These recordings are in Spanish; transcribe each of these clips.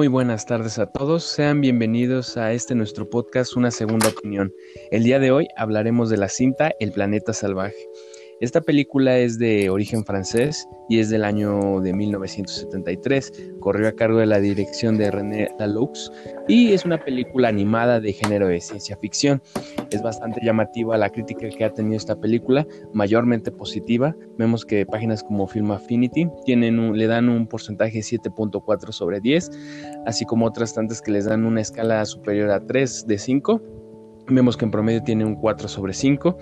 Muy buenas tardes a todos, sean bienvenidos a este nuestro podcast Una Segunda Opinión. El día de hoy hablaremos de la cinta El Planeta Salvaje. Esta película es de origen francés y es del año de 1973. Corrió a cargo de la dirección de René Laloux y es una película animada de género de ciencia ficción. Es bastante llamativa la crítica que ha tenido esta película, mayormente positiva. Vemos que páginas como Film Affinity le dan un porcentaje 7.4 sobre 10, así como otras tantas que les dan una escala superior a 3 de 5 Vemos que en promedio tiene un 4 sobre 5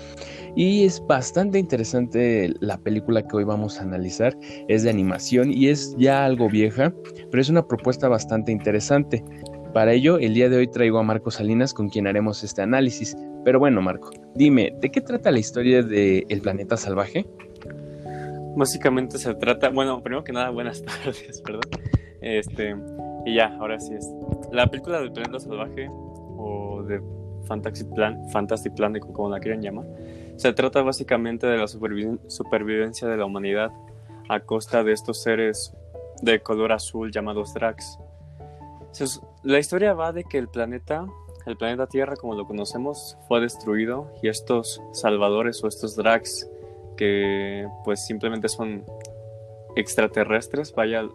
y es bastante interesante la película que hoy vamos a analizar. Es de animación y es ya algo vieja, pero es una propuesta bastante interesante. Para ello, el día de hoy traigo a Marco Salinas con quien haremos este análisis. Pero bueno, Marco, dime, ¿de qué trata la historia de El planeta salvaje? Básicamente se trata, bueno, primero que nada, buenas tardes, perdón. Este, y ya, ahora sí es. La película del planeta salvaje o de Fantastic Plan, Fantastic Planet, como la quieren llamar, se trata básicamente de la supervivencia de la humanidad a costa de estos seres de color azul llamados Drax. La historia va de que el planeta, el planeta Tierra como lo conocemos, fue destruido y estos salvadores o estos Drax que pues simplemente son extraterrestres, vaya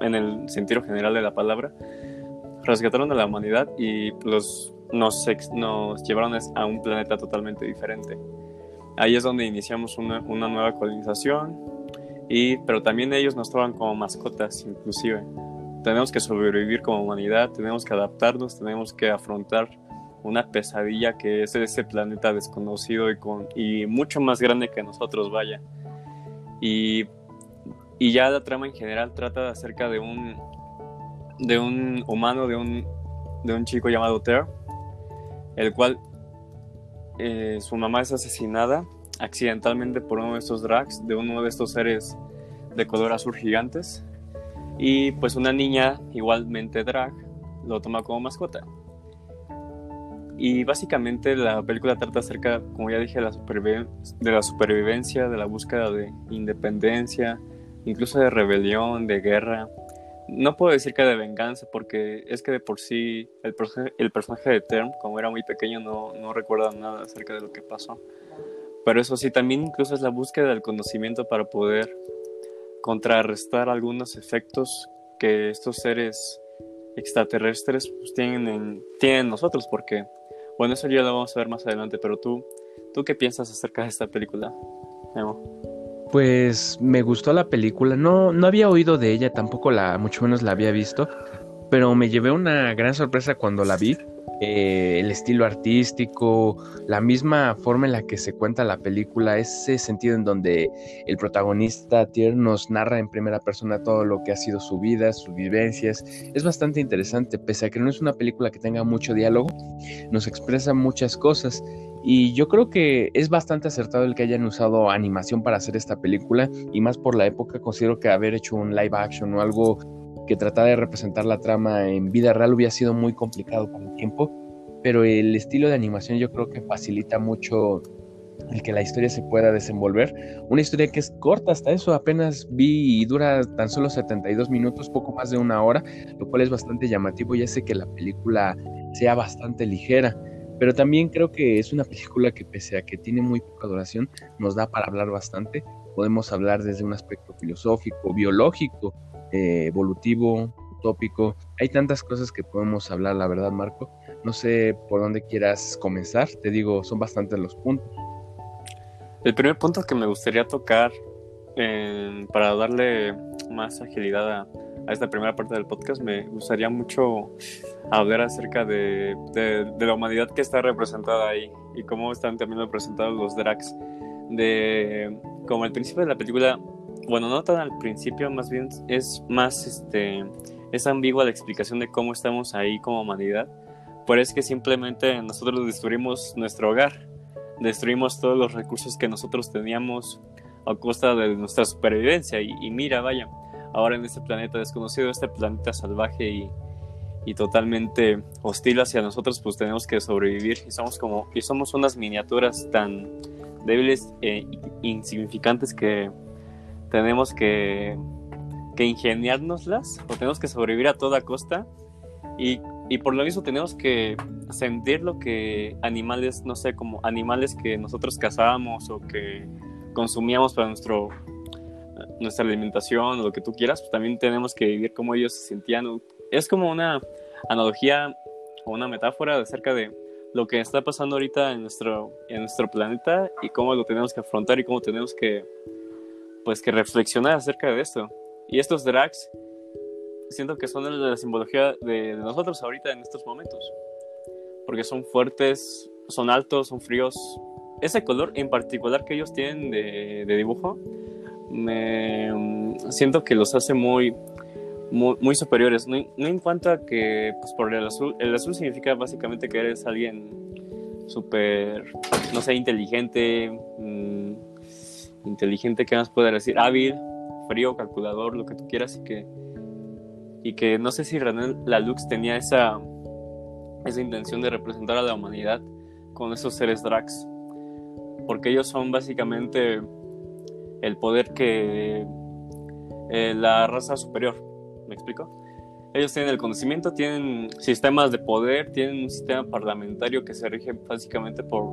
en el sentido general de la palabra, rescataron a la humanidad y los nos, nos llevaron a un planeta totalmente diferente. Ahí es donde iniciamos una, una nueva colonización, y, pero también ellos nos toman como mascotas inclusive. Tenemos que sobrevivir como humanidad, tenemos que adaptarnos, tenemos que afrontar una pesadilla que es ese planeta desconocido y, con, y mucho más grande que nosotros, vaya. Y, y ya la trama en general trata acerca de un, de un humano, de un, de un chico llamado Ter, el cual eh, su mamá es asesinada accidentalmente por uno de estos drags, de uno de estos seres de color azul gigantes, y pues una niña igualmente drag lo toma como mascota. Y básicamente la película trata acerca, como ya dije, la, de la supervivencia, de la búsqueda de independencia, incluso de rebelión, de guerra, no puedo decir que de venganza, porque es que de por sí el, personaje de Term, como era muy pequeño, no, no recuerda nada acerca de lo que pasó. Pero eso sí, también incluso es la búsqueda del conocimiento para poder contrarrestar algunos efectos que estos seres extraterrestres pues, tienen, en, tienen nosotros, porque, bueno, eso ya lo vamos a ver más adelante, pero tú, ¿tú qué piensas acerca de esta película, Memo? Pues me gustó la película. No, no había oído de ella, tampoco la, mucho menos la había visto. Pero me llevé una gran sorpresa cuando la vi. Eh, el estilo artístico, la misma forma en la que se cuenta la película, ese sentido en donde el protagonista Tier nos narra en primera persona todo lo que ha sido su vida, sus vivencias, es bastante interesante, pese a que no es una película que tenga mucho diálogo, nos expresa muchas cosas y yo creo que es bastante acertado el que hayan usado animación para hacer esta película y más por la época considero que haber hecho un live action o algo que tratara de representar la trama en vida real hubiera sido muy complicado con el tiempo, pero el estilo de animación yo creo que facilita mucho el que la historia se pueda desenvolver. Una historia que es corta hasta eso, apenas vi y dura tan solo 72 minutos, poco más de una hora, lo cual es bastante llamativo y hace que la película sea bastante ligera. Pero también creo que es una película que pese a que tiene muy poca duración, nos da para hablar bastante. Podemos hablar desde un aspecto filosófico, biológico, eh, evolutivo, utópico. Hay tantas cosas que podemos hablar, la verdad, Marco. No sé por dónde quieras comenzar. Te digo, son bastantes los puntos. El primer punto que me gustaría tocar eh, para darle más agilidad a, a esta primera parte del podcast, me gustaría mucho hablar acerca de, la humanidad que está representada ahí y cómo están también representados los drags. Como al principio de la película, bueno, no tan al principio, más bien es más, este, es ambigua la explicación de cómo estamos ahí como humanidad, pero es que simplemente nosotros destruimos nuestro hogar, destruimos todos los recursos que nosotros teníamos a costa de nuestra supervivencia y mira, vaya ahora en este planeta desconocido, este planeta salvaje y, y totalmente hostil hacia nosotros, pues tenemos que sobrevivir. Y somos como y somos unas miniaturas tan débiles e insignificantes que tenemos que, que ingeniárnoslas o tenemos que sobrevivir a toda costa. Y, y, por lo mismo tenemos que sentir lo que animales, no sé, como animales que nosotros cazábamos o que consumíamos para nuestro nuestra alimentación o lo que tú quieras, pues también tenemos que vivir como ellos se sentían. Es como una analogía o una metáfora acerca de lo que está pasando ahorita en nuestro, en nuestro planeta y cómo lo tenemos que afrontar y cómo tenemos que, pues, que reflexionar acerca de esto. Y estos drags siento que son la simbología de, nosotros ahorita en estos momentos. Porque son fuertes, son altos, son fríos. Ese color en particular que ellos tienen de, de dibujo, me siento que los hace muy, muy, superiores. No, en cuanto que, pues por el azul, el azul significa básicamente que eres alguien súper, no sé, inteligente, mm, inteligente, ¿qué más puede decir? Hábil, frío, calculador, lo que tú quieras y que, y que no sé si René Lalux tenía esa, esa intención de representar a la humanidad con esos seres drags, porque ellos son básicamente el poder que eh, la raza superior ¿Me explico? Ellos tienen el conocimiento, tienen sistemas de poder, tienen un sistema parlamentario que se rige básicamente por,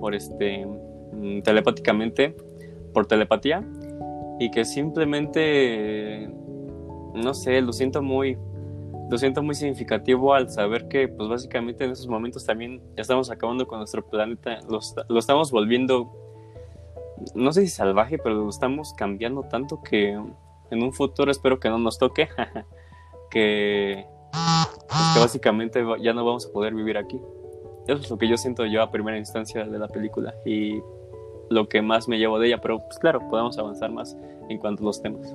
por este, mm, telepáticamente, por telepatía, y que simplemente, no sé, lo siento muy, lo siento muy significativo al saber que, pues básicamente en esos momentos también estamos acabando con nuestro planeta, lo, lo estamos volviendo, no sé si salvaje, pero estamos cambiando tanto que en un futuro espero que no nos toque, que, pues, que básicamente ya no vamos a poder vivir aquí. Eso es lo que yo siento yo a primera instancia de la película y lo que más me llevo de ella, pero pues claro, podemos avanzar más en cuanto a los temas.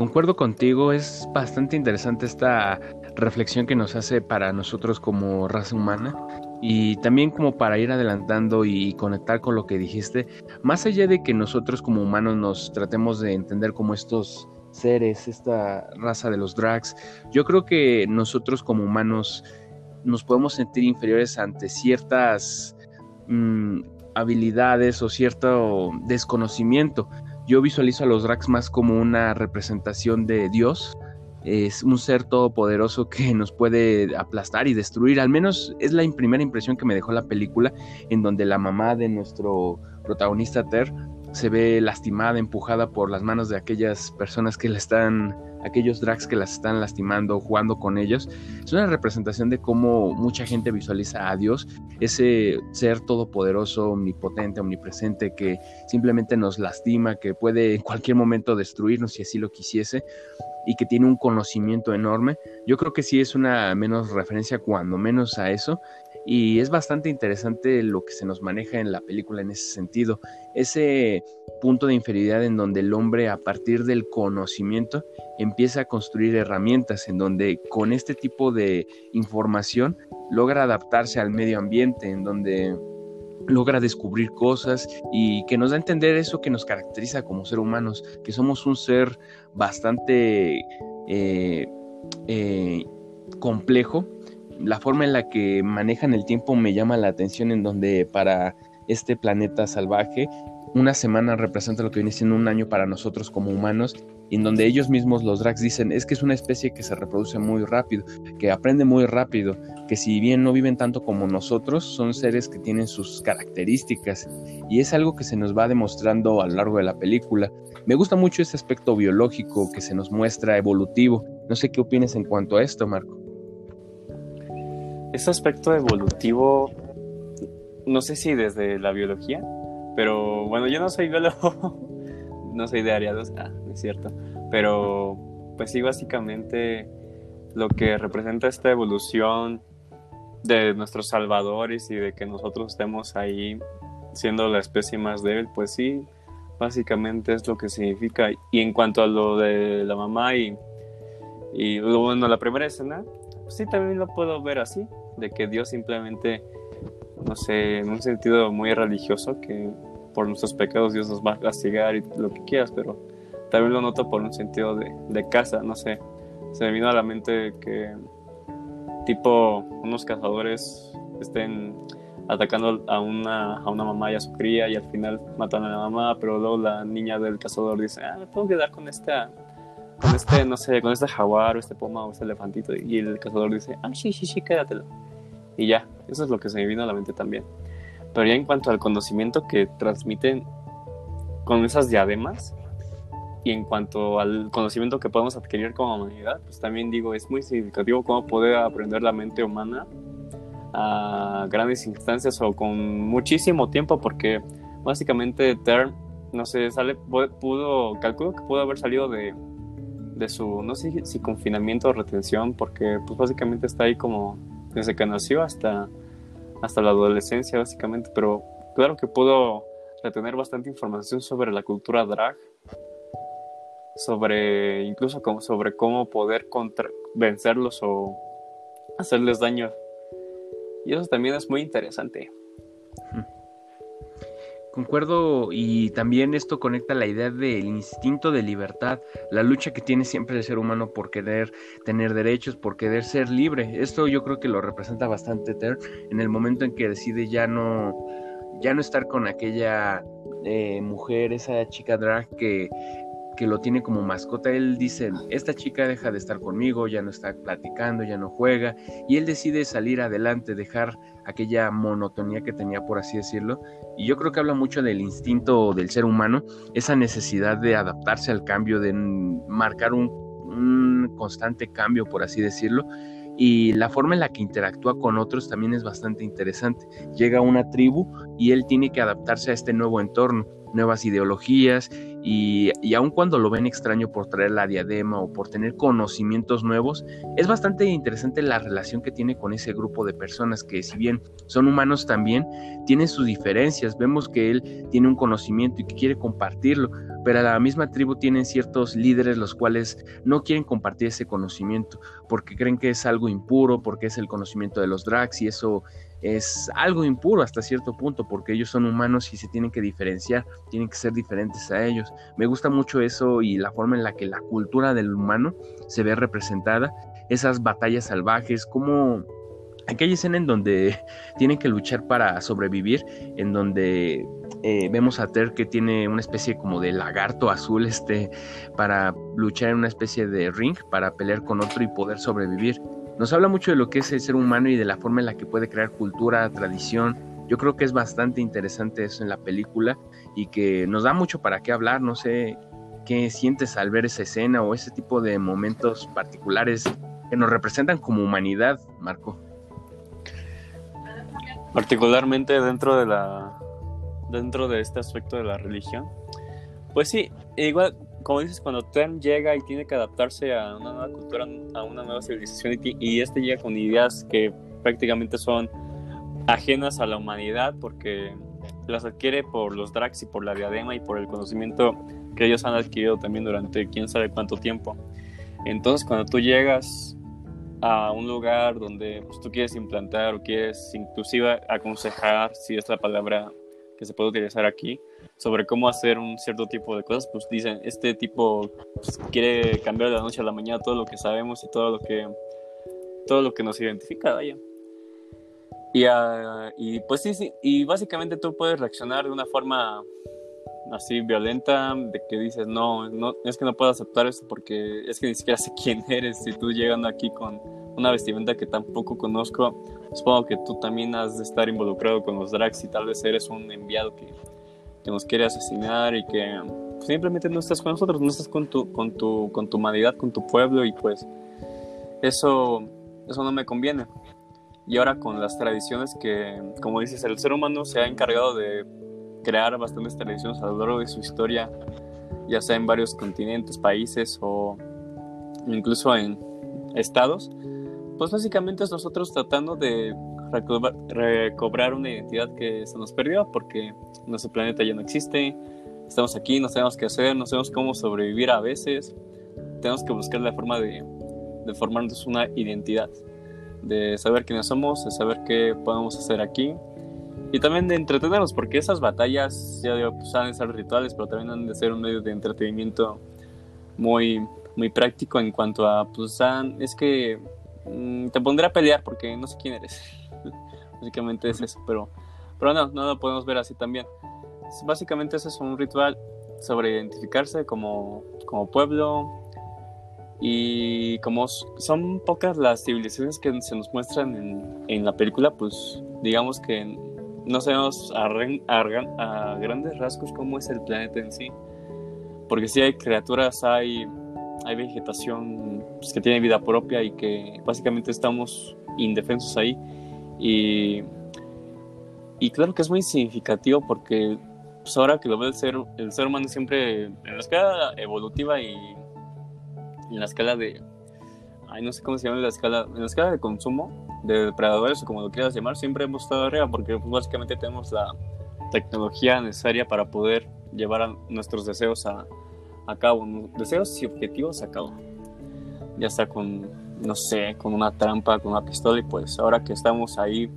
Concuerdo contigo, es bastante interesante esta reflexión que nos hace para nosotros como raza humana y también como para ir adelantando y conectar con lo que dijiste, más allá de que nosotros como humanos nos tratemos de entender como estos seres, esta raza de los drags, yo creo que nosotros como humanos nos podemos sentir inferiores ante ciertas mm, habilidades o cierto desconocimiento. Yo visualizo a los drags más como una representación de Dios, es un ser todopoderoso que nos puede aplastar y destruir. Al menos es la primera impresión que me dejó la película, en donde la mamá de nuestro protagonista Ter se ve lastimada, empujada por las manos de aquellas personas que la están, aquellos drags que las están lastimando, jugando con ellos. Es una representación de cómo mucha gente visualiza a Dios, ese ser todopoderoso, omnipotente, omnipresente, que simplemente nos lastima, que puede en cualquier momento destruirnos si así lo quisiese y que tiene un conocimiento enorme. Yo creo que sí es una menos referencia cuando menos a eso y es bastante interesante lo que se nos maneja en la película en ese sentido. Ese punto de inferioridad en donde el hombre a partir del conocimiento empieza a construir herramientas en donde con este tipo de información logra adaptarse al medio ambiente, en donde logra descubrir cosas y que nos da a entender eso que nos caracteriza como ser humanos, que somos un ser bastante eh, eh, complejo. La forma en la que manejan el tiempo me llama la atención en donde para este planeta salvaje una semana representa lo que viene siendo un año para nosotros como humanos en donde ellos mismos, los drags, dicen es que es una especie que se reproduce muy rápido, que aprende muy rápido, que si bien no viven tanto como nosotros, son seres que tienen sus características y es algo que se nos va demostrando a lo largo de la película. Me gusta mucho ese aspecto biológico que se nos muestra evolutivo. No sé qué opinas en cuanto a esto, Marco. Ese aspecto evolutivo, no sé si desde la biología, pero bueno, yo no soy biólogo no soy de área 2, ah, es cierto. Pero pues sí, básicamente lo que representa esta evolución de nuestros salvadores y de que nosotros estemos ahí siendo la especie más débil, pues sí, básicamente es lo que significa. Y en cuanto a lo de la mamá y, y bueno, la primera escena, pues sí, también lo puedo ver así, de que Dios simplemente, no sé, en un sentido muy religioso, que por nuestros pecados Dios nos va a castigar y lo que quieras, pero también lo noto por un sentido de, de casa, no sé. Se me vino a la mente que tipo unos cazadores estén atacando a una, a una mamá y a su cría y al final matan a la mamá, pero luego la niña del cazador dice, ah, me puedo quedar con esta, con este, no sé, con este jaguar o este puma o este elefantito y el cazador dice, ah, sí, sí, sí, quédatelo. Y ya, eso es lo que se me vino a la mente también. Pero ya en cuanto al conocimiento que transmiten con esas diademas, y en cuanto al conocimiento que podemos adquirir como humanidad, pues también digo, es muy significativo cómo poder aprender la mente humana a grandes instancias o con muchísimo tiempo, porque básicamente Term, no sé, sale, pudo, calculo que pudo haber salido de, de su, no sé si confinamiento o retención, porque pues básicamente está ahí como desde que nació hasta, hasta la adolescencia, básicamente, pero claro que pudo retener bastante información sobre la cultura drag sobre incluso como, sobre cómo poder contra vencerlos o hacerles daño. Y eso también es muy interesante. Concuerdo y también esto conecta la idea del instinto de libertad, la lucha que tiene siempre el ser humano por querer tener derechos, por querer ser libre. Esto yo creo que lo representa bastante Ter en el momento en que decide ya no ya no estar con aquella eh, mujer, esa chica drag que que lo tiene como mascota, él dice, esta chica deja de estar conmigo, ya no está platicando, ya no juega, y él decide salir adelante, dejar aquella monotonía que tenía, por así decirlo, y yo creo que habla mucho del instinto del ser humano, esa necesidad de adaptarse al cambio, de marcar un, un constante cambio, por así decirlo, y la forma en la que interactúa con otros también es bastante interesante. Llega a una tribu y él tiene que adaptarse a este nuevo entorno nuevas ideologías y, y aun cuando lo ven extraño por traer la diadema o por tener conocimientos nuevos, es bastante interesante la relación que tiene con ese grupo de personas que si bien son humanos también, tienen sus diferencias. Vemos que él tiene un conocimiento y que quiere compartirlo, pero a la misma tribu tienen ciertos líderes los cuales no quieren compartir ese conocimiento porque creen que es algo impuro, porque es el conocimiento de los drags y eso es algo impuro hasta cierto punto porque ellos son humanos y se tienen que diferenciar, tienen que ser diferentes a ellos. Me gusta mucho eso y la forma en la que la cultura del humano se ve representada, esas batallas salvajes, como aquella escena en donde tienen que luchar para sobrevivir, en donde eh, vemos a Ter que tiene una especie como de lagarto azul este para luchar en una especie de ring para pelear con otro y poder sobrevivir nos habla mucho de lo que es el ser humano y de la forma en la que puede crear cultura, tradición. Yo creo que es bastante interesante eso en la película y que nos da mucho para qué hablar. No sé qué sientes al ver esa escena o ese tipo de momentos particulares que nos representan como humanidad, Marco. Particularmente dentro de la dentro de este aspecto de la religión. Pues sí, igual como dices, cuando Tem llega y tiene que adaptarse a una nueva cultura, a una nueva civilización, y, este llega con ideas que prácticamente son ajenas a la humanidad, porque las adquiere por los Drax y por la diadema y por el conocimiento que ellos han adquirido también durante quién sabe cuánto tiempo. Entonces, cuando tú llegas a un lugar donde pues, tú quieres implantar o quieres inclusive aconsejar, si es la palabra que se puede utilizar aquí, sobre cómo hacer un cierto tipo de cosas, pues dicen, este tipo pues, quiere cambiar de la noche a la mañana todo lo que sabemos y todo lo que, todo lo que nos identifica, vaya. Y, uh, y pues sí, sí, y básicamente tú puedes reaccionar de una forma así violenta, de que dices, no, no, es que no puedo aceptar esto porque es que ni siquiera sé quién eres, si tú llegando aquí con una vestimenta que tampoco conozco, supongo que tú también has de estar involucrado con los drags y tal vez eres un enviado que que nos quiere asesinar y que simplemente no estás con nosotros, no estás con tu, con tu, con tu humanidad, con tu pueblo y pues eso, eso no me conviene. Y ahora con las tradiciones que, como dices, el ser humano se ha encargado de crear bastantes tradiciones a lo largo de su historia, ya sea en varios continentes, países o incluso en estados, pues básicamente es nosotros tratando de recobrar una identidad que se nos perdió porque nuestro planeta ya no existe, estamos aquí, no sabemos qué hacer, no sabemos cómo sobrevivir a veces, tenemos que buscar la forma de, de formarnos una identidad, de saber quiénes somos, de saber qué podemos hacer aquí. Y también de entretenernos, porque esas batallas, ya digo, pues, han de ser rituales, pero también han de ser un medio de entretenimiento muy, muy práctico en cuanto a, pues, es que te pondré a pelear porque no sé quién eres. Básicamente es eso, pero, pero no, no lo podemos ver así también. Básicamente eso es un ritual sobre identificarse como, como pueblo y como son pocas las civilizaciones que se nos muestran en, en la película, pues digamos que no sabemos a, a, grandes rasgos cómo es el planeta en sí. Porque si hay criaturas, hay, hay vegetación pues, que tiene vida propia y que básicamente estamos indefensos ahí. Y, y claro que es muy significativo porque pues ahora que lo ve el ser, el ser humano siempre en la escala evolutiva y en la escala de... Ay, no sé cómo se llama la escala, en la escala de consumo, de depredadores o como lo quieras llamar, siempre hemos estado arriba porque pues, básicamente tenemos la tecnología necesaria para poder llevar nuestros deseos a, a cabo, deseos y objetivos a cabo. Ya está con, no sé, con una trampa, con una pistola y pues ahora que estamos ahí,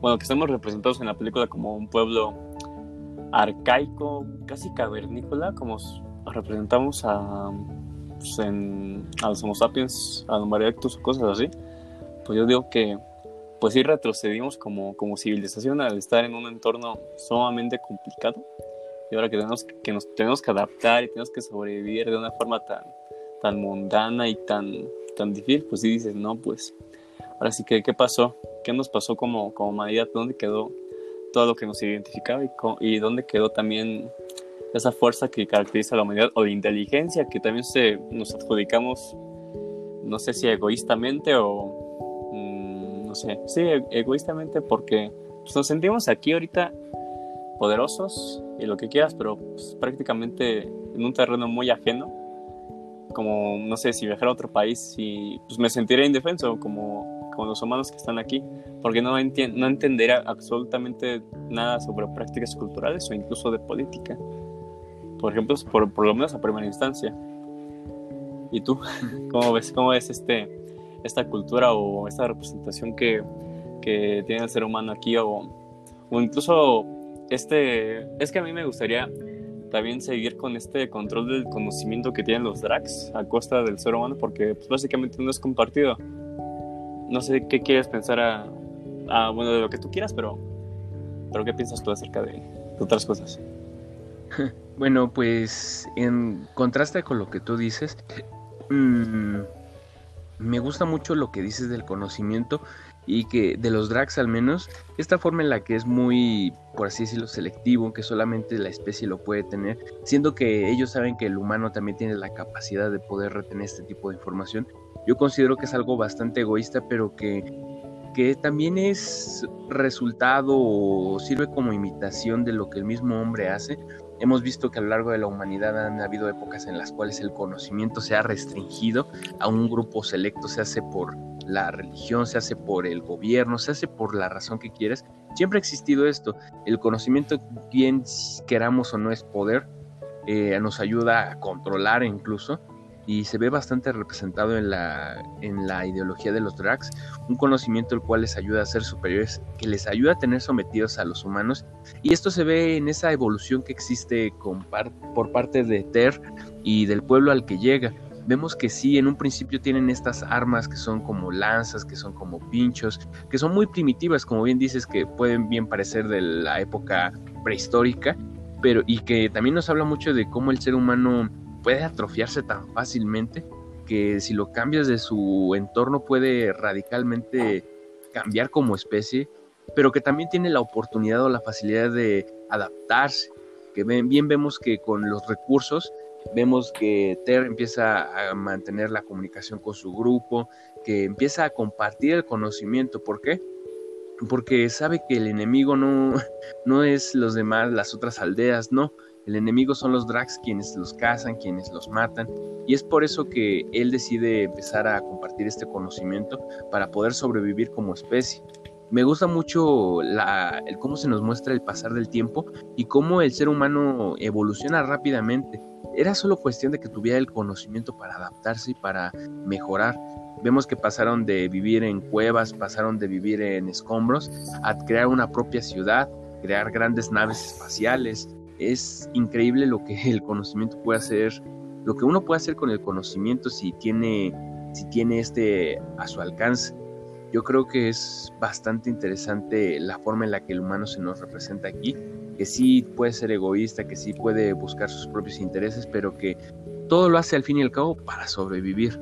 bueno, que estamos representados en la película como un pueblo arcaico, casi cavernícola, como representamos a, pues, en, a los Homo sapiens, a los Erectus o cosas así pues yo digo que pues sí retrocedimos como, como civilización al estar en un entorno sumamente complicado y ahora que tenemos que, nos tenemos que adaptar y tenemos que sobrevivir de una forma tan, tan mundana y tan, tan difícil, pues sí dices, no, pues ahora sí que, ¿qué pasó? ¿Qué nos pasó como, como humanidad? ¿Dónde quedó todo lo que nos identificaba y, y dónde quedó también esa fuerza que caracteriza a la humanidad o la inteligencia que también se, nos adjudicamos, no sé si egoístamente o sí, e-, egoístamente porque pues, nos sentimos aquí ahorita poderosos y lo que quieras, pero pues, prácticamente en un terreno muy ajeno, como no sé si viajar a otro país y pues me sentiría indefenso como, como los humanos que están aquí, porque no, no entendería absolutamente nada sobre prácticas culturales o incluso de política. Por ejemplo, por, por lo menos a primera instancia. ¿Y tú? ¿Cómo ves, cómo ves este, esta cultura o esta representación que, que tiene el ser humano aquí o, o incluso este es que a mí me gustaría también seguir con este control del conocimiento que tienen los drags a costa del ser humano porque pues, básicamente no es compartido. No sé qué quieres pensar a, a, bueno de lo que tú quieras pero pero qué piensas tú acerca de, otras cosas bueno pues en contraste con lo que tú dices mmm, me gusta mucho lo que dices del conocimiento y que de los drags al menos, esta forma en la que es muy, por así decirlo, selectivo, que solamente la especie lo puede tener, siendo que ellos saben que el humano también tiene la capacidad de poder retener este tipo de información, yo considero que es algo bastante egoísta, pero que, que también es resultado o sirve como imitación de lo que el mismo hombre hace, Hemos visto que a lo largo de la humanidad han habido épocas en las cuales el conocimiento se ha restringido a un grupo selecto, se hace por la religión, se hace por el gobierno, se hace por la razón que quieres. Siempre ha existido esto. El conocimiento, bien queramos o no, es poder. Eh, nos ayuda a controlar incluso y se ve bastante representado en la, en la ideología de los drags, un conocimiento el cual les ayuda a ser superiores, que les ayuda a tener sometidos a los humanos, y esto se ve en esa evolución que existe con por parte de Ter y del pueblo al que llega. Vemos que sí, en un principio tienen estas armas que son como lanzas, que son como pinchos, que son muy primitivas, como bien dices, que pueden bien parecer de la época prehistórica, pero y que también nos habla mucho de cómo el ser humano puede atrofiarse tan fácilmente que si lo cambias de su entorno puede radicalmente cambiar como especie, pero que también tiene la oportunidad o la facilidad de adaptarse. Que bien vemos que con los recursos, vemos que Ter empieza a mantener la comunicación con su grupo, que empieza a compartir el conocimiento. ¿Por qué? Porque sabe que el enemigo no, no es los demás, las otras aldeas, no el enemigo son los drags quienes los cazan, quienes los matan, y es por eso que él decide empezar a compartir este conocimiento para poder sobrevivir como especie. Me gusta mucho cómo se nos muestra el pasar del tiempo y cómo el ser humano evoluciona rápidamente. Era solo cuestión de que tuviera el conocimiento para adaptarse y para mejorar. Vemos que pasaron de vivir en cuevas, pasaron de vivir en escombros, a crear una propia ciudad, crear grandes naves espaciales, es increíble lo que el conocimiento puede hacer, lo que uno puede hacer con el conocimiento si tiene, si tiene este a su alcance. Yo creo que es bastante interesante la forma en la que el humano se nos representa aquí, que sí puede ser egoísta, que sí puede buscar sus propios intereses, pero que todo lo hace al fin y al cabo para sobrevivir.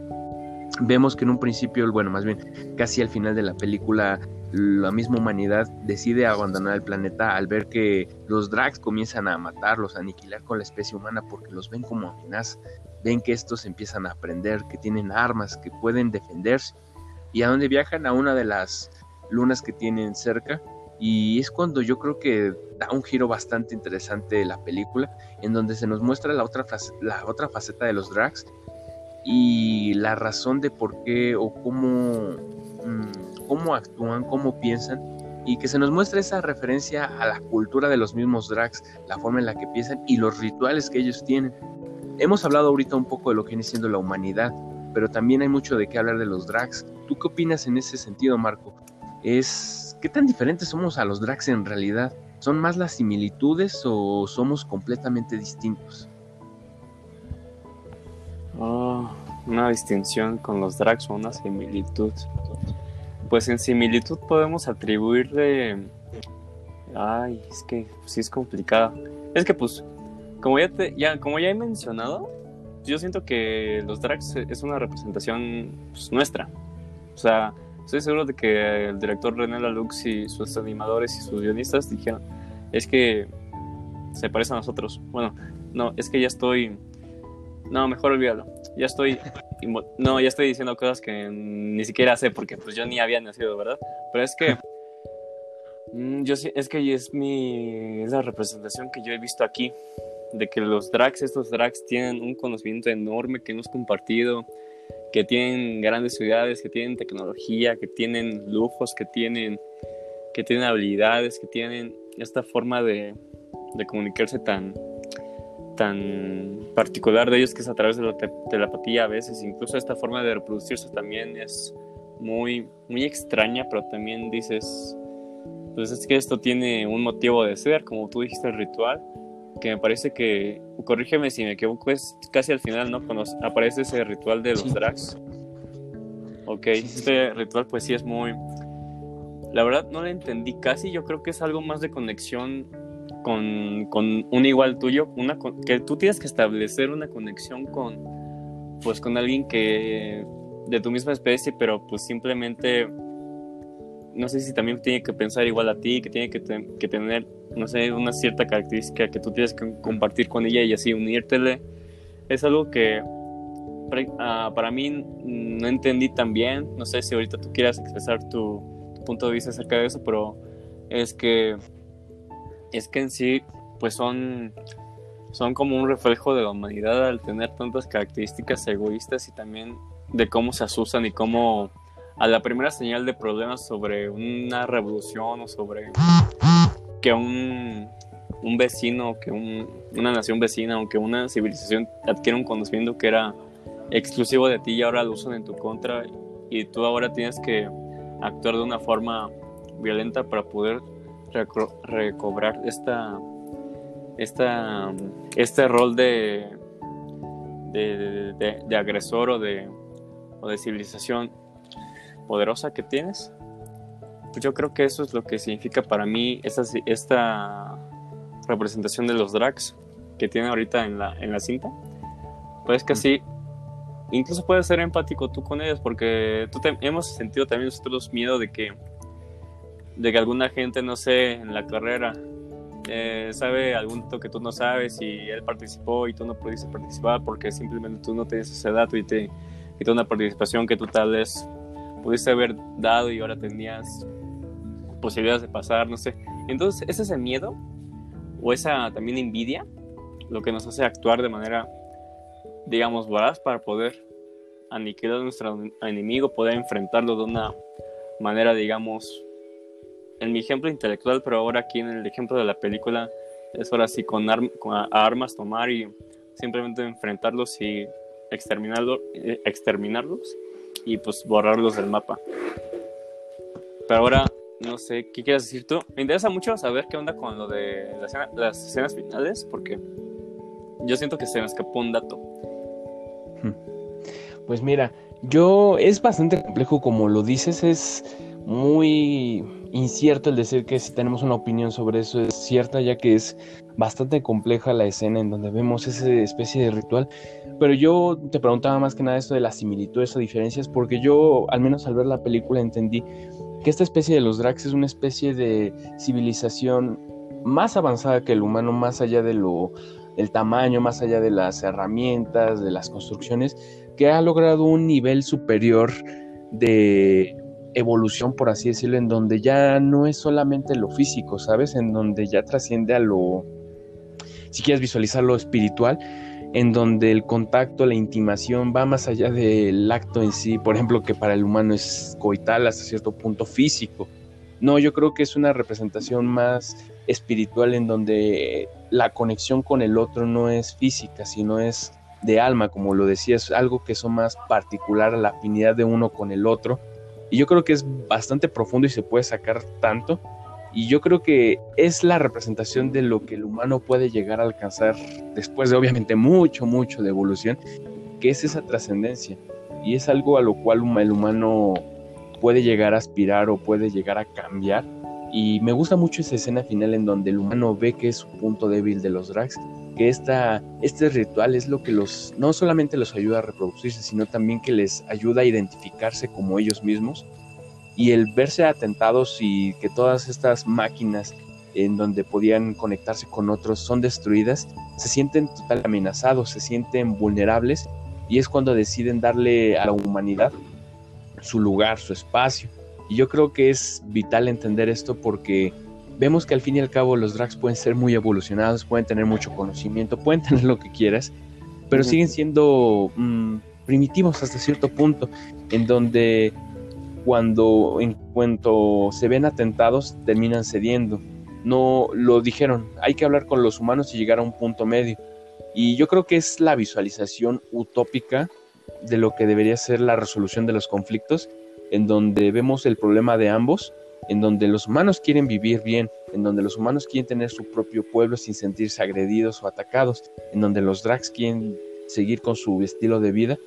Vemos que en un principio, bueno, más bien casi al final de la película, la misma humanidad decide abandonar el planeta al ver que los drags comienzan a matarlos, a aniquilar con la especie humana porque los ven como amenaza. Ven que estos empiezan a aprender, que tienen armas, que pueden defenderse. ¿Y a dónde viajan? A una de las lunas que tienen cerca. Y es cuando yo creo que da un giro bastante interesante la película, en donde se nos muestra la otra, la otra faceta de los drags y la razón de por qué o cómo mm, cómo actúan, cómo piensan y que se nos muestre esa referencia a la cultura de los mismos drags, la forma en la que piensan y los rituales que ellos tienen. Hemos hablado ahorita un poco de lo que viene siendo la humanidad, pero también hay mucho de qué hablar de los drags. ¿Tú qué opinas en ese sentido, Marco? Es ¿qué tan diferentes somos a los drags en realidad? ¿Son más las similitudes o somos completamente distintos? Oh, una distinción con los drags o una similitud pues en similitud podemos atribuirle... Ay, es que sí es complicado. Es que pues, como ya, te, como ya he mencionado, yo siento que los drags es una representación pues, nuestra. O sea, estoy seguro de que el director René Lalux y sus animadores y sus guionistas dijeron, es que se parece a nosotros. Bueno, no, es que ya estoy... No, mejor olvídalo. Ya estoy no, ya estoy diciendo cosas que ni siquiera sé porque pues yo ni había nacido, ¿verdad? Pero es que mm, yo es que es mi es la representación que yo he visto aquí de que los drags, estos drags tienen un conocimiento enorme que hemos compartido, que tienen grandes ciudades, que tienen tecnología, que tienen lujos, que tienen que tienen habilidades, que tienen esta forma de, de comunicarse tan tan particular de ellos que es a través de la telepatía a veces, incluso esta forma de reproducirse también es muy, muy extraña, pero también dices, pues es que esto tiene un motivo de ser, como tú dijiste, el ritual, que me parece que, corrígeme si me equivoco, es casi al final, ¿no? Cuando aparece ese ritual de los drags. Ok, este ritual pues sí es muy... La verdad no lo entendí casi, yo creo que es algo más de conexión con, con un igual tuyo, una, que tú tienes que establecer una conexión con, pues, con alguien que de tu misma especie, pero pues simplemente, no sé si también tiene que pensar igual a ti, que tiene que, que tener, no sé, una cierta característica que tú tienes que compartir con ella y así unírtele. Es algo que ah, para mí no entendí tan bien, no sé si ahorita tú quieras expresar tu, tu punto de vista acerca de eso, pero es que es que en sí, pues son, son como un reflejo de la humanidad al tener tantas características egoístas y también de cómo se asustan y cómo a la primera señal de problemas sobre una revolución o sobre que un, un vecino, que una nación vecina o que una civilización adquiere un conocimiento que era exclusivo de ti y ahora lo usan en tu contra y tú ahora tienes que actuar de una forma violenta para poder recobrar esta, esta, este rol de, de, agresor o de, o de civilización poderosa que tienes. Pues yo creo que eso es lo que significa para mí esta, esta representación de los drags que tiene ahorita en la, en la cinta. Pues que así, incluso puedes ser empático tú con ellos, porque tú hemos sentido también nosotros miedo de que de que alguna gente, no sé, en la carrera eh, sabe algún dato que tú no sabes y él participó y tú no pudiste participar porque simplemente tú no tienes ese dato y te quitó una participación que tú tal vez pudiste haber dado y ahora tenías posibilidades de pasar, no sé. Entonces, ¿es ese miedo o esa también envidia lo que nos hace actuar de manera, digamos, voraz para poder aniquilar a nuestro enemigo, poder enfrentarlo de una manera, digamos, en mi ejemplo intelectual, pero ahora aquí en el ejemplo de la película, es ahora sí con, armas tomar y simplemente enfrentarlos y exterminarlo, eh, exterminarlos y pues borrarlos del mapa. Pero ahora, no sé, ¿qué quieres decir tú? Me interesa mucho saber qué onda con lo de las escenas finales, porque yo siento que se me escapó un dato. Pues mira, Yo es bastante complejo como lo dices, es muy incierto el decir que si tenemos una opinión sobre eso es cierta, ya que es bastante compleja la escena en donde vemos esa especie de ritual. Pero yo te preguntaba más que nada esto de las similitudes o diferencias, porque yo, al menos al ver la película, entendí que esta especie de los Drax es una especie de civilización más avanzada que el humano, más allá de lo del tamaño, más allá de las herramientas, de las construcciones, que ha logrado un nivel superior de evolución, por así decirlo, en donde ya no es solamente lo físico, ¿sabes? En donde ya trasciende a lo, si quieres visualizar lo espiritual, en donde el contacto, la intimación va más allá del acto en sí, por ejemplo, que para el humano es coital hasta cierto punto físico. No, yo creo que es una representación más espiritual en donde la conexión con el otro no es física, sino es de alma, como lo decía, es algo que es más particular a la afinidad de uno con el otro. Y yo creo que es bastante profundo y se puede sacar tanto. Y yo creo que es la representación de lo que el humano puede llegar a alcanzar después de obviamente mucho, mucho de evolución, que es esa trascendencia. Y es algo a lo cual el humano puede llegar a aspirar o puede llegar a cambiar. Y me gusta mucho esa escena final en donde el humano ve que es su punto débil de los drags que este ritual es lo que los, no solamente los ayuda a reproducirse, sino también que les ayuda a identificarse como ellos mismos y el verse atentados y que todas estas máquinas en donde podían conectarse con otros son destruidas, se sienten totalmente amenazados, se sienten vulnerables y es cuando deciden darle a la humanidad su lugar, su espacio. Y yo creo que es vital entender esto porque vemos que al fin y al cabo los drags pueden ser muy evolucionados, pueden tener mucho conocimiento, pueden tener lo que quieras, pero siguen siendo mm, primitivos hasta cierto punto, en donde cuando en cuanto se ven atentados terminan cediendo. No lo dijeron, hay que hablar con los humanos y llegar a un punto medio. Y yo creo que es la visualización utópica de lo que debería ser la resolución de los conflictos, en donde vemos el problema de ambos, en donde los humanos quieren vivir bien, en donde los humanos quieren tener su propio pueblo sin sentirse agredidos o atacados, en donde los drags quieren seguir con su estilo de vida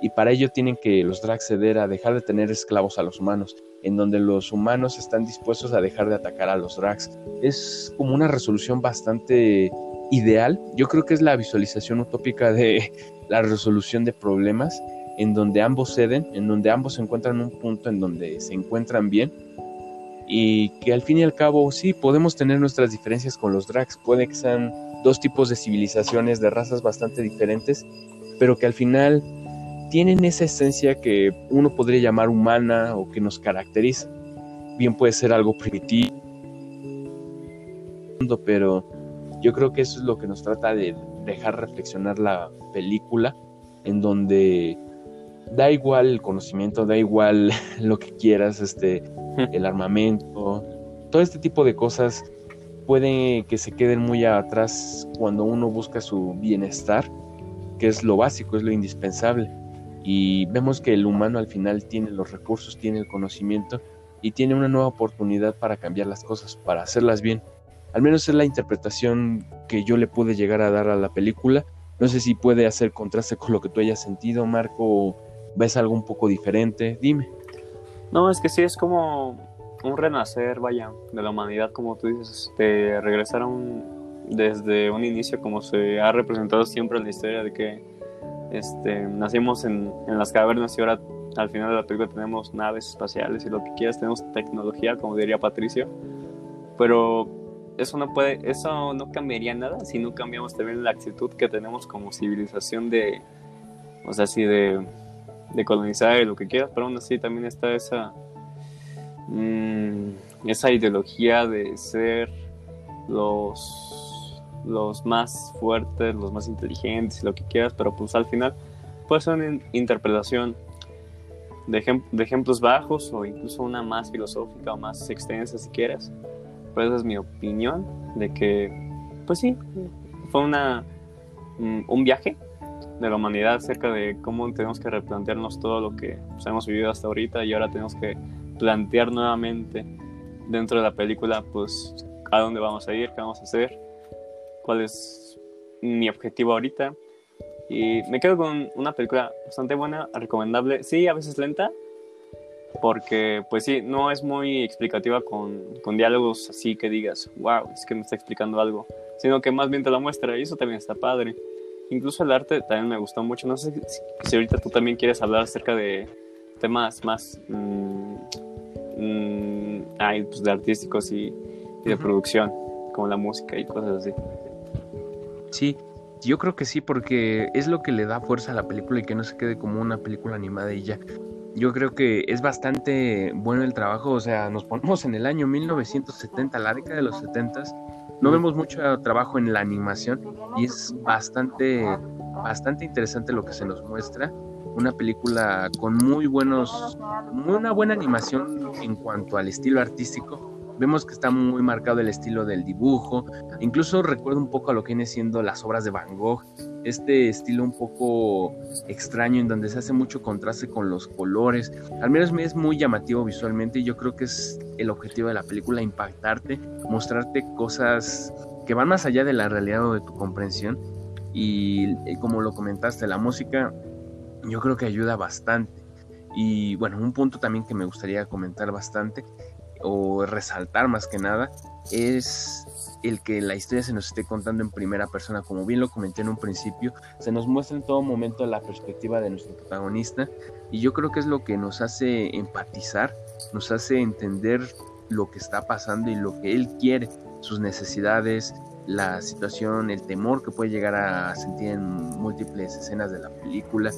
y para ello tienen que los drags ceder a dejar de tener esclavos a los humanos, en donde los humanos están dispuestos a dejar de atacar a los drags. Es como una resolución bastante ideal. Yo creo que es la visualización utópica de la resolución de problemas, en donde ambos ceden, en donde ambos encuentran en un punto en donde se encuentran bien y que al fin y al cabo sí podemos tener nuestras diferencias con los drags, puede que sean dos tipos de civilizaciones, de razas bastante diferentes, pero que al final tienen esa esencia que uno podría llamar humana o que nos caracteriza. Bien puede ser algo primitivo, pero yo creo que eso es lo que nos trata de dejar reflexionar la película, en donde da igual el conocimiento, da igual lo que quieras, este, el armamento, todo este tipo de cosas puede que se queden muy atrás cuando uno busca su bienestar, que es lo básico, es lo indispensable. Y vemos que el humano al final tiene los recursos, tiene el conocimiento y tiene una nueva oportunidad para cambiar las cosas, para hacerlas bien. Al menos es la interpretación que yo le pude llegar a dar a la película. No sé si puede hacer contraste con lo que tú hayas sentido, Marco, o ves algo un poco diferente. Dime. No, es que sí, es como un renacer, vaya, de la humanidad, como tú dices, de regresar a un, desde un inicio, como se ha representado siempre en la historia, de que este, nacimos en, en las cavernas y ahora al final de la película tenemos naves espaciales y lo que quieras, tenemos tecnología, como diría Patricio, pero eso no puede, eso no cambiaría nada si no cambiamos también la actitud que tenemos como civilización de, o sea, así de de colonizar y lo que quieras, pero aún así también está esa, mm, esa ideología de ser los, los más fuertes, los más inteligentes y lo que quieras, pero pues al final puede ser una interpretación de, ejemplos bajos o incluso una más filosófica o más extensa si quieres. Pero esa es mi opinión de que, pues sí, fue una, mm, un viaje de la humanidad acerca de cómo tenemos que replantearnos todo lo que pues, hemos vivido hasta ahorita y ahora tenemos que plantear nuevamente dentro de la película pues a dónde vamos a ir, qué vamos a hacer, cuál es mi objetivo ahorita Y me quedo con una película bastante buena, recomendable. Sí, a veces lenta, porque pues sí, no es muy explicativa con, con diálogos así que digas, wow, es que me está explicando algo, sino que más bien te la muestra y eso también está padre. Incluso el arte también me gustó mucho. No sé si, ahorita tú también quieres hablar acerca de temas más mmm, pues de artísticos y, de producción, como la música y cosas así. Sí, yo creo que sí, porque es lo que le da fuerza a la película y que no se quede como una película animada y ya. Yo creo que es bastante bueno el trabajo, o sea, nos ponemos en el año 1970, la década de los 70 no vemos mucho trabajo en la animación y es bastante, bastante interesante lo que se nos muestra. Una película con muy buenos, una buena animación en cuanto al estilo artístico, Vemos que está muy marcado el estilo del dibujo, incluso recuerda un poco a lo que viene siendo las obras de Van Gogh, este estilo un poco extraño en donde se hace mucho contraste con los colores. Al menos me es muy llamativo visualmente y yo creo que es el objetivo de la película, impactarte, mostrarte cosas que van más allá de la realidad o de tu comprensión. Y eh, como lo comentaste, la música yo creo que ayuda bastante. Y bueno, un punto también que me gustaría comentar bastante o resaltar más que nada es el que la historia se nos esté contando en primera persona, como bien lo comenté en un principio, se nos muestra en todo momento la perspectiva de nuestro protagonista y yo creo que es lo que nos hace empatizar, nos hace entender lo que está pasando y lo que él quiere, sus necesidades, la situación, el temor que puede llegar a sentir en múltiples escenas de la película,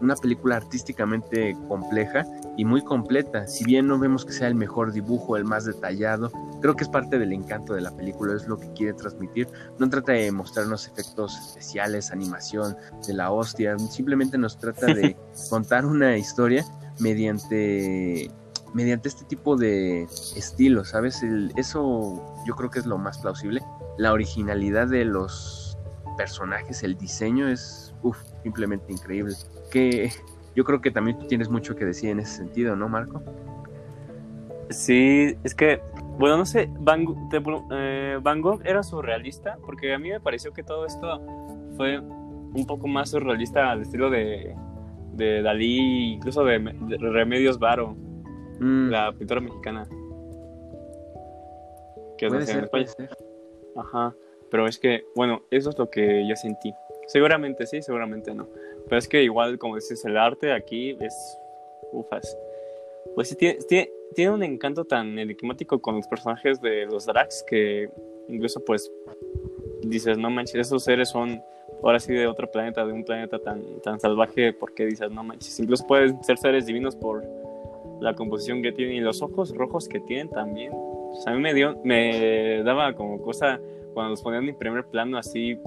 una película artísticamente compleja y muy completa. Si bien no vemos que sea el mejor dibujo, el más detallado, creo que es parte del encanto de la película, es lo que quiere transmitir. No trata de mostrarnos efectos especiales, animación de la hostia, simplemente nos trata de contar una historia mediante mediante este tipo de estilo, ¿sabes? eso yo creo que es lo más plausible. La originalidad de los personajes, el diseño es simplemente increíble que yo creo que también tú tienes mucho que decir en ese sentido, ¿no, Marco? Sí, es que, bueno, no sé, Van, eh, Van Gogh era surrealista, porque a mí me pareció que todo esto fue un poco más surrealista al estilo de, de Dalí, incluso de, Remedios Varo, mm. la pintora mexicana. Que puede ser, puede ser. Ajá, pero es que, bueno, eso es lo que yo sentí. Seguramente sí, seguramente no. Pero es que igual, como dices, el arte aquí es ufas. Pues sí, tiene, tiene, un encanto tan enigmático con los personajes de los Drax que incluso pues dices, no manches, esos seres son ahora sí de otro planeta, de un planeta tan, tan salvaje, porque dices, no manches, incluso pueden ser seres divinos por la composición que tienen y los ojos rojos que tienen también. a mí me dio, me daba como cosa cuando los ponían en primer plano así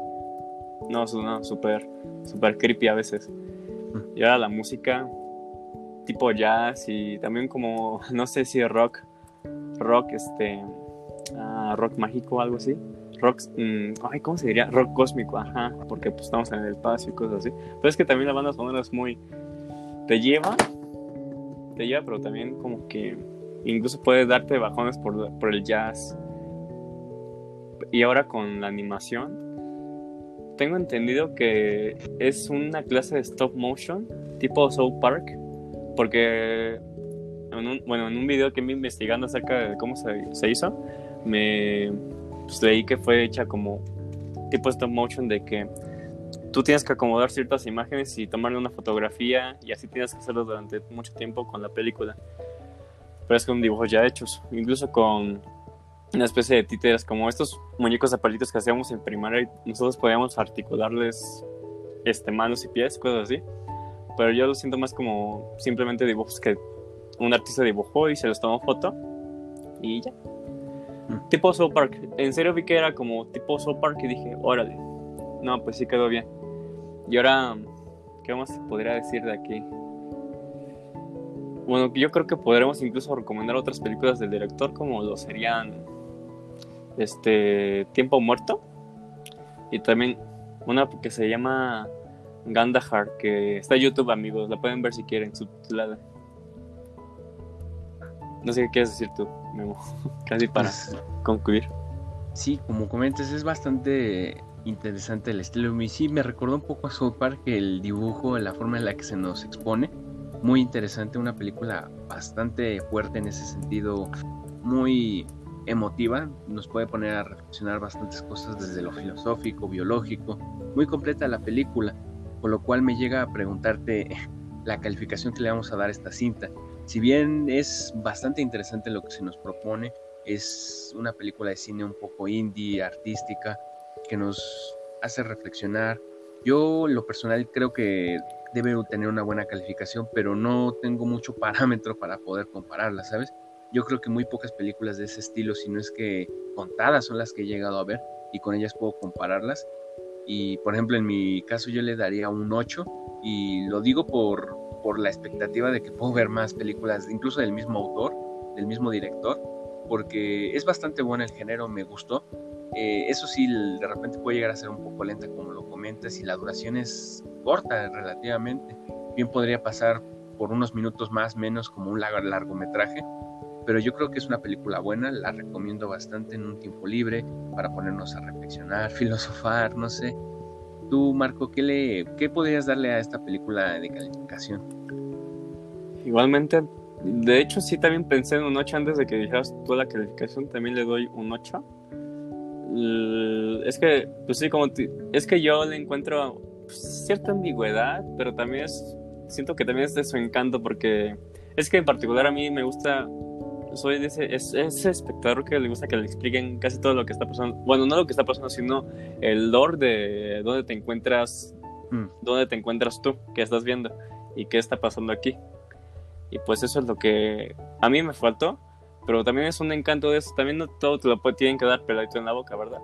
no, no, súper, súper creepy a veces. Y ahora la música, tipo jazz y también como, no sé si rock, rock, este, ah, rock mágico algo así. Rock, mm, ay, ¿cómo se diría? Rock cósmico, ajá, porque pues estamos en el espacio y cosas así. Pero es que también la banda sonora es muy, te lleva, te lleva, pero también como que incluso puede darte bajones por, por el jazz. Y ahora con la animación, tengo entendido que es una clase de stop motion tipo South Park, porque en un, bueno, en un video que me investigando acerca de cómo se, se hizo, me pues, leí que fue hecha como tipo stop motion de que tú tienes que acomodar ciertas imágenes y tomarle una fotografía y así tienes que hacerlo durante mucho tiempo con la película. Pero es con dibujos ya hechos, incluso con una especie de títeres, como estos muñecos de palitos que hacíamos en primaria y nosotros podíamos articularles este, manos y pies, cosas así. Pero yo lo siento más como simplemente dibujos que un artista dibujó y se los tomó foto y ya. Mm. Tipo Soul Park. En serio vi que era como tipo Soul Park y dije, órale. No, pues sí quedó bien. Y ahora, ¿qué más podría decir de aquí? Bueno, yo creo que podremos incluso recomendar otras películas del director como lo serían este Tiempo Muerto y también una que se llama Gandahar que está en YouTube amigos, la pueden ver si quieren subtitulada. No sé qué quieres decir tú, Memo, casi para pues, concluir. Sí, como comentas, es bastante interesante el estilo. Y sí, me recordó un poco a South Park el dibujo, la forma en la que se nos expone. Muy interesante, una película bastante fuerte en ese sentido, muy emotiva, nos puede poner a reflexionar bastantes cosas desde lo filosófico, biológico, muy completa la película, por lo cual me llega a preguntarte la calificación que le vamos a dar a esta cinta. Si bien es bastante interesante lo que se nos propone, es una película de cine un poco indie, artística, que nos hace reflexionar. Yo, lo personal, creo que debe tener una buena calificación, pero no tengo mucho parámetro para poder compararla, ¿sabes? Yo creo que muy pocas películas de ese estilo, si no es que contadas son las que he llegado a ver y con ellas puedo compararlas. Y por ejemplo, en mi caso yo le daría un 8 y lo digo por, por la expectativa de que puedo ver más películas, incluso del mismo autor, del mismo director, porque es bastante bueno el género, me gustó. Eh, eso sí, de repente puede llegar a ser un poco lenta, como lo comentas, y la duración es corta relativamente. Bien podría pasar por unos minutos más, menos como un largometraje, pero yo creo que es una película buena, la recomiendo bastante en un tiempo libre para ponernos a reflexionar, filosofar, no sé. Tú, Marco, ¿qué, le, qué podrías darle a esta película de calificación? Igualmente, de hecho sí también pensé en un 8 antes de que dijeras toda la calificación, también le doy un 8. Es que, pues sí, como es que yo le encuentro cierta ambigüedad, pero también es, siento que también es de su encanto porque es que en particular a mí me gusta soy ese, ese espectador que le gusta que le expliquen casi todo lo que está pasando. Bueno, no lo que está pasando, sino el lore de dónde te encuentras, mm. dónde te encuentras tú, qué estás viendo y qué está pasando aquí. Y pues eso es lo que a mí me faltó, pero también es un encanto de eso. También no todo te lo tienen que dar peladito en la boca, ¿verdad?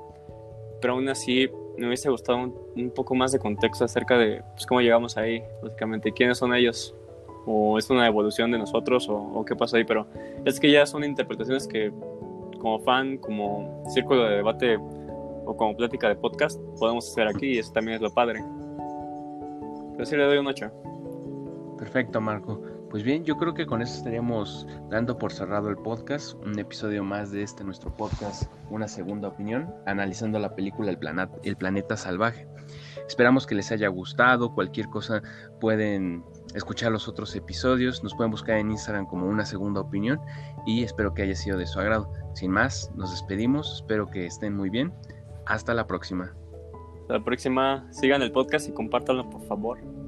Pero aún así me hubiese gustado un, poco más de contexto acerca de pues, cómo llegamos ahí, básicamente, quiénes son ellos o es una evolución de nosotros o, qué pasa ahí, pero es que ya son interpretaciones que como fan, como círculo de debate o como plática de podcast podemos hacer aquí y eso también es lo padre. Pero sí le doy un 8. Perfecto, Marco. Pues bien, yo creo que con eso estaríamos dando por cerrado el podcast, un episodio más de este nuestro podcast, una segunda opinión, analizando la película El, Planeta, el Planeta Salvaje. Esperamos que les haya gustado, cualquier cosa pueden escuchar los otros episodios, nos pueden buscar en Instagram como una segunda opinión y espero que haya sido de su agrado. Sin más, nos despedimos, espero que estén muy bien. Hasta la próxima. Hasta la próxima, sigan el podcast y compártanlo por favor.